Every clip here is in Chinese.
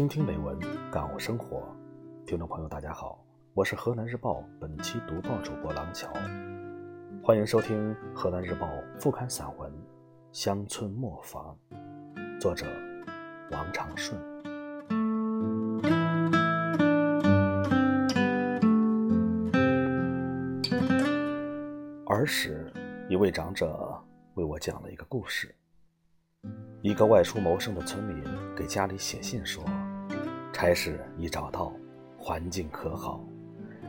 倾听美文，感悟生活。听众朋友，大家好，我是河南日报本期读报主播郎桥，欢迎收听河南日报副刊散文《乡村磨坊》，作者王长顺。儿时，一位长者为我讲了一个故事。一个外出谋生的村民给家里写信说：“差事已找到，环境可好，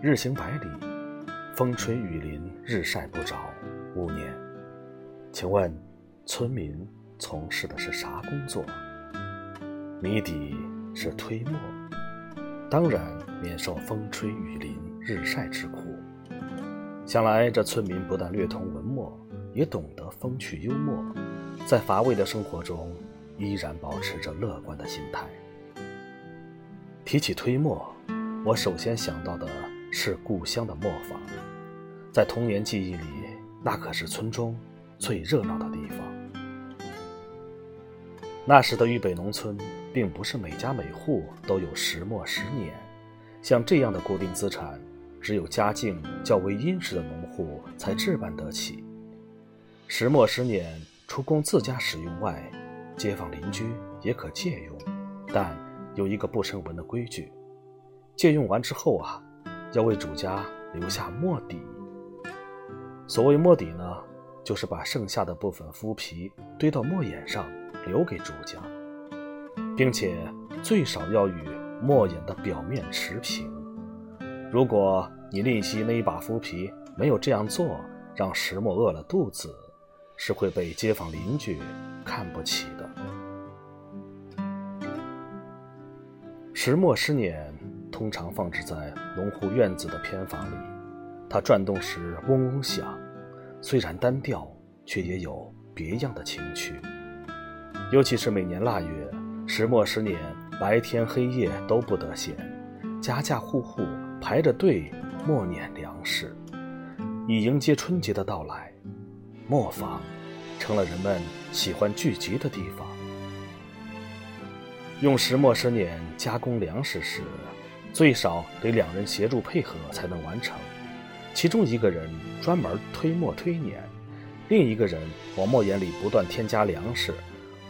日行百里，风吹雨淋，日晒不着，五年。请问，村民从事的是啥工作？谜底是推磨，当然免受风吹雨淋、日晒之苦。想来这村民不但略通文墨，也懂得风趣幽默。”在乏味的生活中，依然保持着乐观的心态。提起推磨，我首先想到的是故乡的磨坊。在童年记忆里，那可是村中最热闹的地方。那时的豫北农村，并不是每家每户都有石磨石碾，像这样的固定资产，只有家境较为殷实的农户才置办得起。石磨石碾。除供自家使用外，街坊邻居也可借用，但有一个不成文的规矩：借用完之后啊，要为主家留下墨底。所谓墨底呢，就是把剩下的部分麸皮堆到墨眼上，留给主家，并且最少要与墨眼的表面持平。如果你吝惜那一把麸皮，没有这样做，让石磨饿了肚子。是会被街坊邻居看不起的。石磨石碾通常放置在农户院子的偏房里，它转动时嗡嗡响，虽然单调，却也有别样的情趣。尤其是每年腊月，石磨石碾白天黑夜都不得闲，家家户户排着队磨碾粮食，以迎接春节的到来。磨坊成了人们喜欢聚集的地方。用石磨石碾加工粮食时，最少得两人协助配合才能完成。其中一个人专门推磨推碾，另一个人往磨眼里不断添加粮食，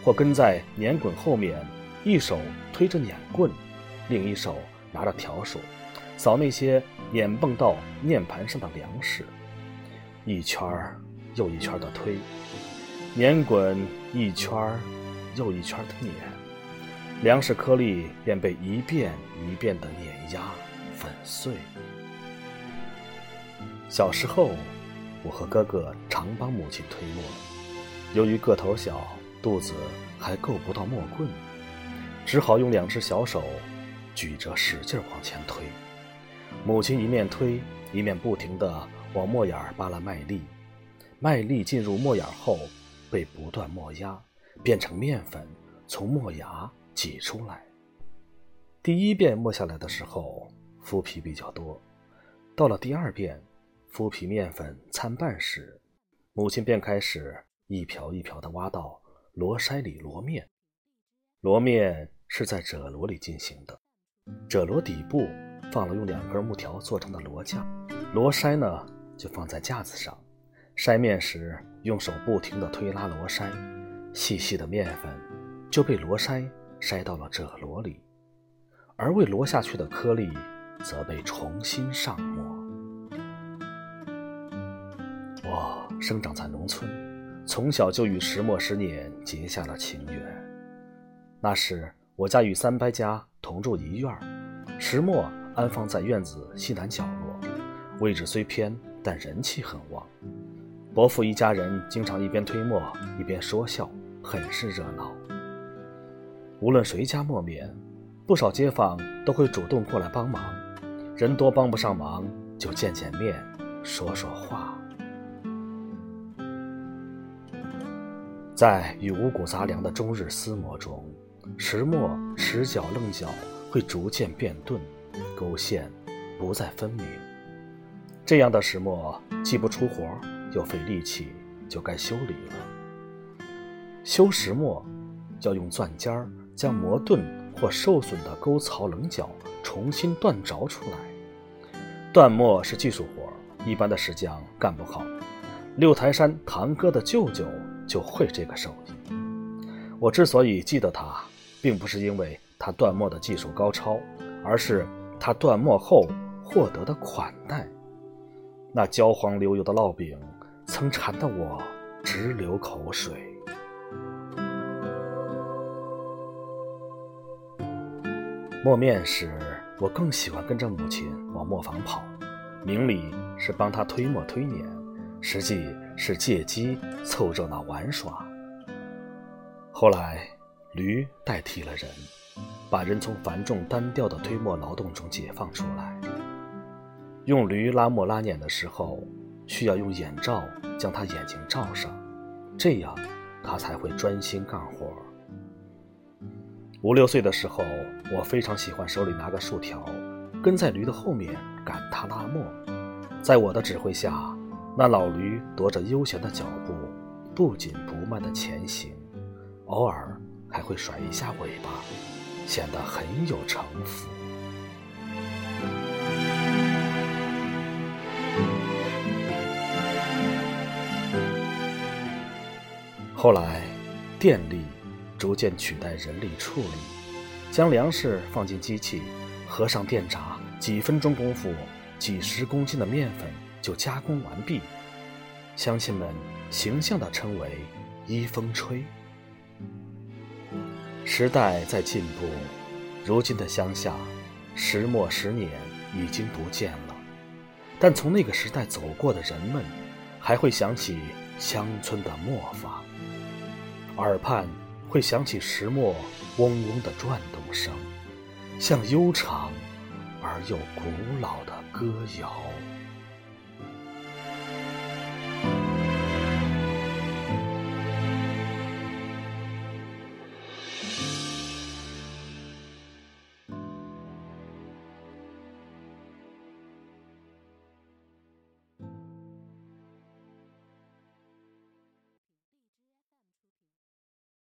或跟在碾滚后面，一手推着碾棍，另一手拿着笤帚，扫那些碾蹦到碾盘上的粮食，一圈儿。又一圈的推，碾滚一圈又一圈的碾，粮食颗粒便被一遍一遍的碾压粉碎。小时候，我和哥哥常帮母亲推磨，由于个头小，肚子还够不到磨棍，只好用两只小手举着使劲往前推。母亲一面推，一面不停地往磨眼扒拉麦粒。麦粒进入磨眼后，被不断磨压，变成面粉，从磨牙挤出来。第一遍磨下来的时候，麸皮比较多；到了第二遍，麸皮面粉参半时，母亲便开始一瓢一瓢地挖到箩筛里箩面。箩面是在褶箩里进行的，褶箩底部放了用两根木条做成的箩架，箩筛呢就放在架子上。筛面时，用手不停地推拉箩筛，细细的面粉就被箩筛筛到了褶箩里，而未箩下去的颗粒则被重新上磨。我生长在农村，从小就与石磨石碾结下了情缘。那时，我家与三伯家同住一院，石磨安放在院子西南角落，位置虽偏，但人气很旺。伯父一家人经常一边推磨一边说笑，很是热闹。无论谁家磨面，不少街坊都会主动过来帮忙。人多帮不上忙，就见见面，说说话。在与五谷杂粮的终日厮磨中，石磨持角棱角会逐渐变钝，勾线不再分明。这样的石磨既不出活又费力气，就该修理了。修石磨，要用钻尖儿将磨钝或受损的沟槽棱角重新锻凿出来。锻墨是技术活，一般的石匠干不好。六台山堂哥的舅舅就会这个手艺。我之所以记得他，并不是因为他锻墨的技术高超，而是他锻墨后获得的款待。那焦黄流油的烙饼，曾馋得我直流口水。磨面时，我更喜欢跟着母亲往磨坊跑，明里是帮她推磨推碾，实际是借机凑热闹玩耍。后来，驴代替了人，把人从繁重单调的推磨劳动中解放出来。用驴拉磨拉碾的时候，需要用眼罩将他眼睛罩上，这样他才会专心干活。五六岁的时候，我非常喜欢手里拿个竖条，跟在驴的后面赶它拉磨。在我的指挥下，那老驴踱着悠闲的脚步，不紧不慢地前行，偶尔还会甩一下尾巴，显得很有城府。后来，电力。逐渐取代人力处理，将粮食放进机器，合上电闸，几分钟功夫，几十公斤的面粉就加工完毕。乡亲们形象地称为“一风吹”。时代在进步，如今的乡下，石磨石碾已经不见了，但从那个时代走过的人们，还会想起乡村的磨坊，耳畔。会响起石磨嗡嗡的转动声，像悠长而又古老的歌谣。